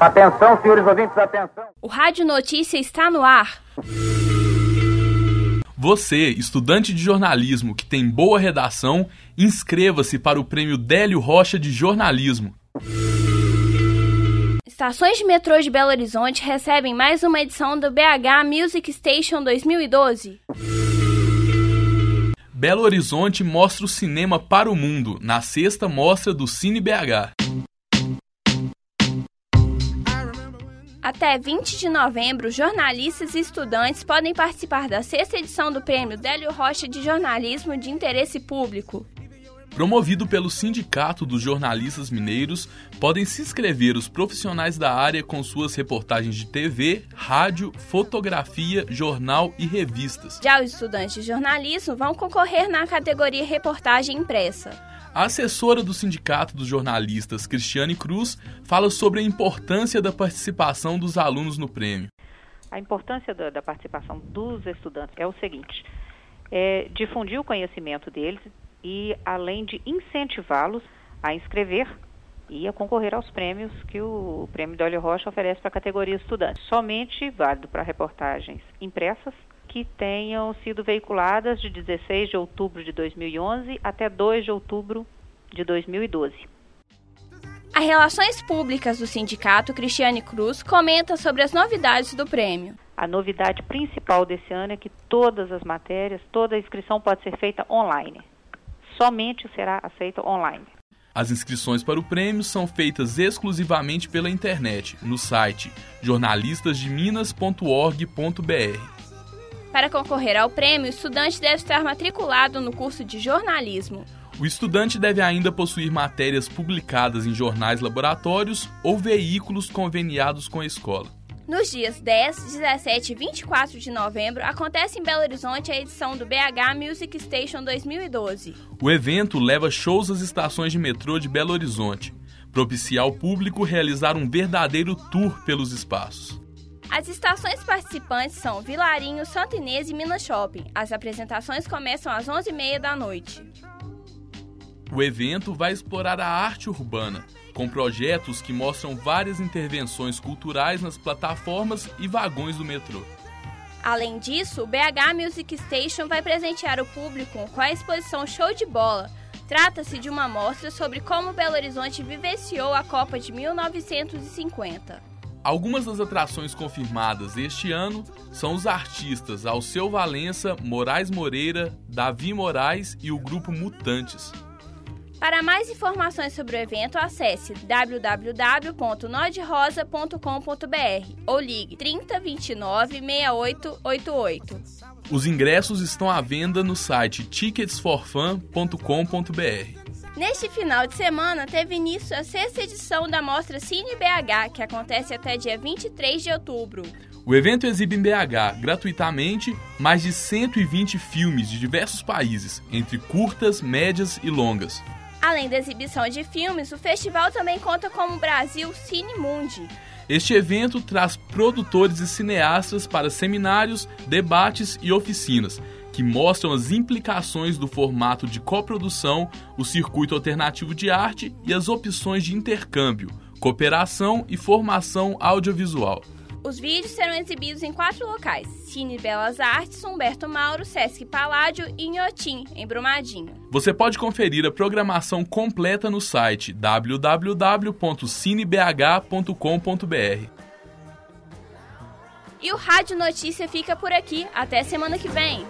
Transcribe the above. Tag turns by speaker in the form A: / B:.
A: Atenção, senhores ouvintes, atenção.
B: O Rádio Notícia está no ar.
C: Você, estudante de jornalismo que tem boa redação, inscreva-se para o Prêmio Délio Rocha de Jornalismo.
B: Estações de metrô de Belo Horizonte recebem mais uma edição do BH Music Station 2012.
C: Belo Horizonte mostra o cinema para o mundo na sexta mostra do Cine BH.
B: Até 20 de novembro, jornalistas e estudantes podem participar da sexta edição do Prêmio Délio Rocha de Jornalismo de Interesse Público.
C: Promovido pelo Sindicato dos Jornalistas Mineiros, podem se inscrever os profissionais da área com suas reportagens de TV, rádio, fotografia, jornal e revistas.
B: Já os estudantes de jornalismo vão concorrer na categoria Reportagem Impressa.
C: A assessora do Sindicato dos Jornalistas, Cristiane Cruz, fala sobre a importância da participação dos alunos no prêmio.
D: A importância da, da participação dos estudantes é o seguinte: é difundir o conhecimento deles e, além de incentivá-los a inscrever e a concorrer aos prêmios que o Prêmio Dolly Rocha oferece para a categoria estudante. Somente válido para reportagens impressas que tenham sido veiculadas de 16 de outubro de 2011 até 2 de outubro de 2012.
B: A Relações Públicas do Sindicato, Cristiane Cruz, comenta sobre as novidades do prêmio.
D: A novidade principal desse ano é que todas as matérias, toda a inscrição pode ser feita online. Somente será aceita online.
C: As inscrições para o prêmio são feitas exclusivamente pela internet, no site jornalistasdeminas.org.br.
B: Para concorrer ao prêmio, o estudante deve estar matriculado no curso de jornalismo.
C: O estudante deve ainda possuir matérias publicadas em jornais laboratórios ou veículos conveniados com a escola.
B: Nos dias 10, 17 e 24 de novembro, acontece em Belo Horizonte a edição do BH Music Station 2012.
C: O evento leva shows às estações de metrô de Belo Horizonte, propicia ao público realizar um verdadeiro tour pelos espaços.
B: As estações participantes são Vilarinho, Santo Inês e Minas Shopping. As apresentações começam às 11h30 da noite.
C: O evento vai explorar a arte urbana, com projetos que mostram várias intervenções culturais nas plataformas e vagões do metrô.
B: Além disso, o BH Music Station vai presentear o público com a exposição Show de Bola. Trata-se de uma mostra sobre como Belo Horizonte vivenciou a Copa de 1950.
C: Algumas das atrações confirmadas este ano são os artistas Alceu Valença, Moraes Moreira, Davi Moraes e o grupo Mutantes.
B: Para mais informações sobre o evento, acesse www.nodrosa.com.br ou ligue 3029 6888.
C: Os ingressos estão à venda no site ticketsforfan.com.br.
B: Neste final de semana, teve início a sexta edição da Mostra Cine BH, que acontece até dia 23 de outubro.
C: O evento exibe em BH, gratuitamente, mais de 120 filmes de diversos países, entre curtas, médias e longas.
B: Além da exibição de filmes, o festival também conta com o Brasil Cine Mundi.
C: Este evento traz produtores e cineastas para seminários, debates e oficinas, que mostram as implicações do formato de coprodução, o circuito alternativo de arte e as opções de intercâmbio, cooperação e formação audiovisual.
B: Os vídeos serão exibidos em quatro locais: Cine Belas Artes, Humberto Mauro, Sesc Paládio e Inhotim, em Brumadinho.
C: Você pode conferir a programação completa no site www.cinebh.com.br.
B: E o Rádio Notícia fica por aqui. Até semana que vem.